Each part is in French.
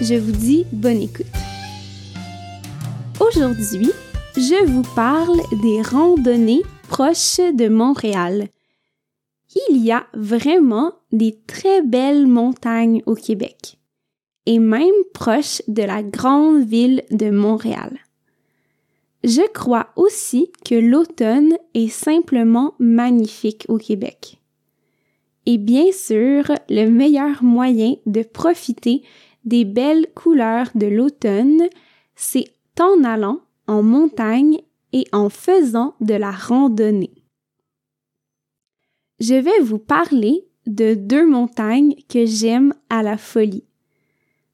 je vous dis bonne écoute. Aujourd'hui, je vous parle des randonnées proches de Montréal. Il y a vraiment des très belles montagnes au Québec, et même proches de la grande ville de Montréal. Je crois aussi que l'automne est simplement magnifique au Québec. Et bien sûr, le meilleur moyen de profiter des belles couleurs de l'automne, c'est en allant en montagne et en faisant de la randonnée. Je vais vous parler de deux montagnes que j'aime à la folie.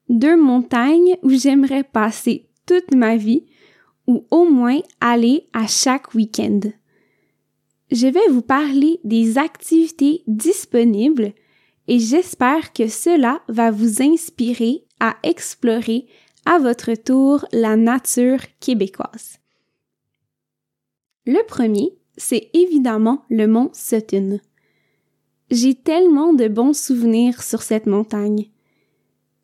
Deux montagnes où j'aimerais passer toute ma vie ou au moins aller à chaque week-end. Je vais vous parler des activités disponibles et j'espère que cela va vous inspirer à explorer à votre tour la nature québécoise. Le premier, c'est évidemment le mont Sutton. J'ai tellement de bons souvenirs sur cette montagne.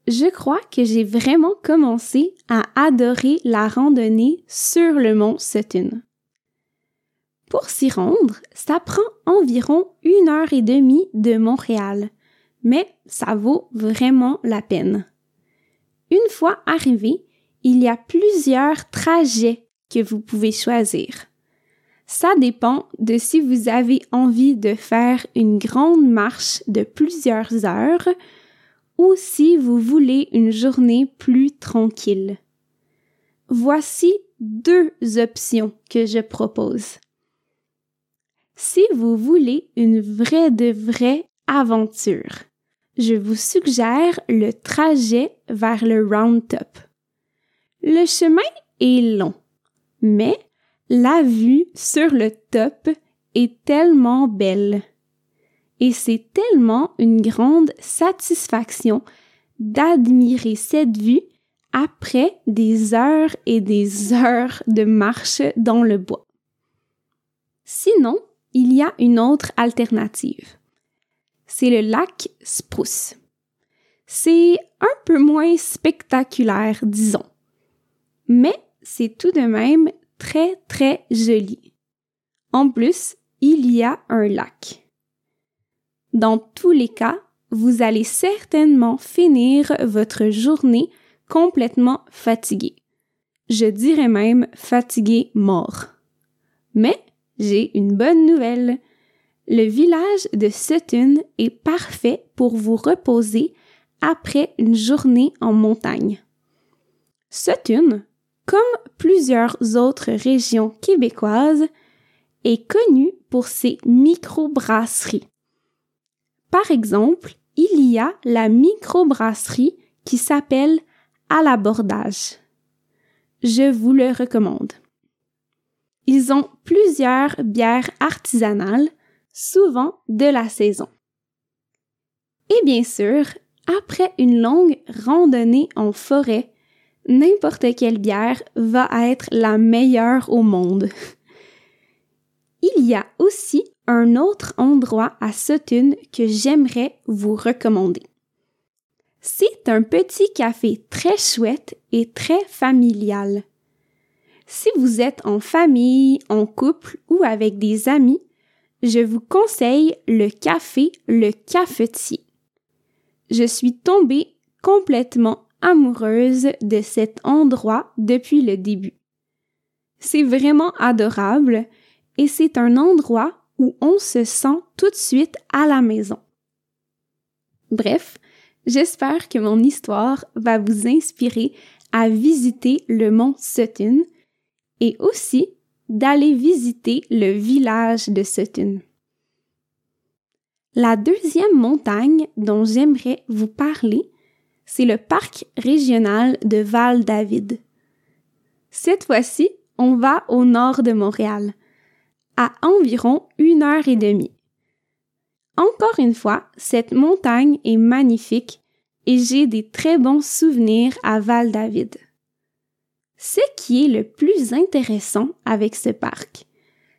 Je crois que j'ai vraiment commencé à adorer la randonnée sur le mont Sutton. Pour s'y rendre, ça prend environ une heure et demie de Montréal, mais ça vaut vraiment la peine. Une fois arrivé, il y a plusieurs trajets que vous pouvez choisir. Ça dépend de si vous avez envie de faire une grande marche de plusieurs heures ou si vous voulez une journée plus tranquille. Voici deux options que je propose. Si vous voulez une vraie de vraie aventure, je vous suggère le trajet vers le Round Top. Le chemin est long, mais la vue sur le top est tellement belle. Et c'est tellement une grande satisfaction d'admirer cette vue après des heures et des heures de marche dans le bois. Sinon, il y a une autre alternative c'est le lac Spruce. C'est un peu moins spectaculaire, disons, mais c'est tout de même très très joli. En plus, il y a un lac. Dans tous les cas, vous allez certainement finir votre journée complètement fatigué. Je dirais même fatigué mort. Mais j'ai une bonne nouvelle. Le village de Sutton est parfait pour vous reposer après une journée en montagne. Sutton, comme plusieurs autres régions québécoises, est connu pour ses microbrasseries. Par exemple, il y a la microbrasserie qui s'appelle À l'abordage. Je vous le recommande. Ils ont plusieurs bières artisanales souvent de la saison. Et bien sûr, après une longue randonnée en forêt, n'importe quelle bière va être la meilleure au monde. Il y a aussi un autre endroit à Sutton que j'aimerais vous recommander. C'est un petit café très chouette et très familial. Si vous êtes en famille, en couple ou avec des amis, je vous conseille le café Le Cafetier. Je suis tombée complètement amoureuse de cet endroit depuis le début. C'est vraiment adorable et c'est un endroit où on se sent tout de suite à la maison. Bref, j'espère que mon histoire va vous inspirer à visiter le mont Sutton et aussi d'aller visiter le village de Sutton. La deuxième montagne dont j'aimerais vous parler, c'est le parc régional de Val-David. Cette fois-ci, on va au nord de Montréal, à environ une heure et demie. Encore une fois, cette montagne est magnifique et j'ai des très bons souvenirs à Val-David. Ce qui est le plus intéressant avec ce parc,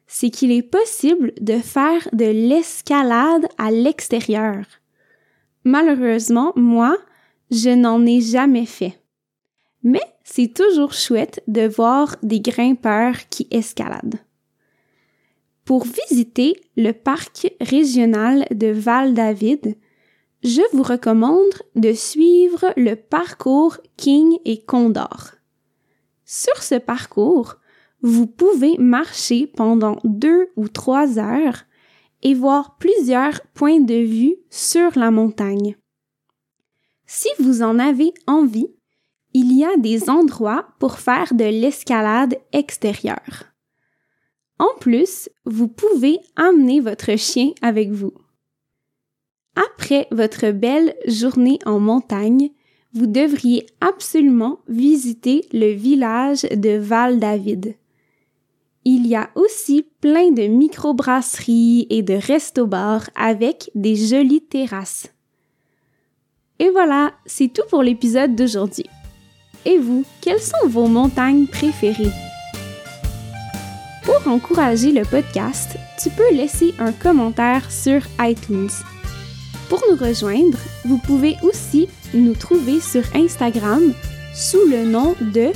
c'est qu'il est possible de faire de l'escalade à l'extérieur. Malheureusement, moi, je n'en ai jamais fait. Mais c'est toujours chouette de voir des grimpeurs qui escaladent. Pour visiter le parc régional de Val-David, je vous recommande de suivre le parcours King et Condor. Sur ce parcours, vous pouvez marcher pendant deux ou trois heures et voir plusieurs points de vue sur la montagne. Si vous en avez envie, il y a des endroits pour faire de l'escalade extérieure. En plus, vous pouvez amener votre chien avec vous. Après votre belle journée en montagne, vous devriez absolument visiter le village de Val-David. Il y a aussi plein de microbrasseries et de restos-bars avec des jolies terrasses. Et voilà, c'est tout pour l'épisode d'aujourd'hui. Et vous, quelles sont vos montagnes préférées? Pour encourager le podcast, tu peux laisser un commentaire sur iTunes. Pour nous rejoindre, vous pouvez aussi nous trouver sur Instagram sous le nom de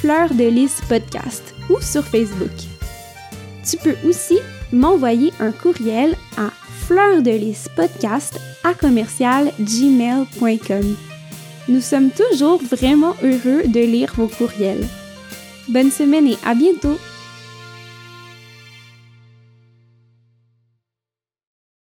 Fleur de Lys Podcast ou sur Facebook. Tu peux aussi m'envoyer un courriel à podcast à commercial gmail.com. Nous sommes toujours vraiment heureux de lire vos courriels. Bonne semaine et à bientôt!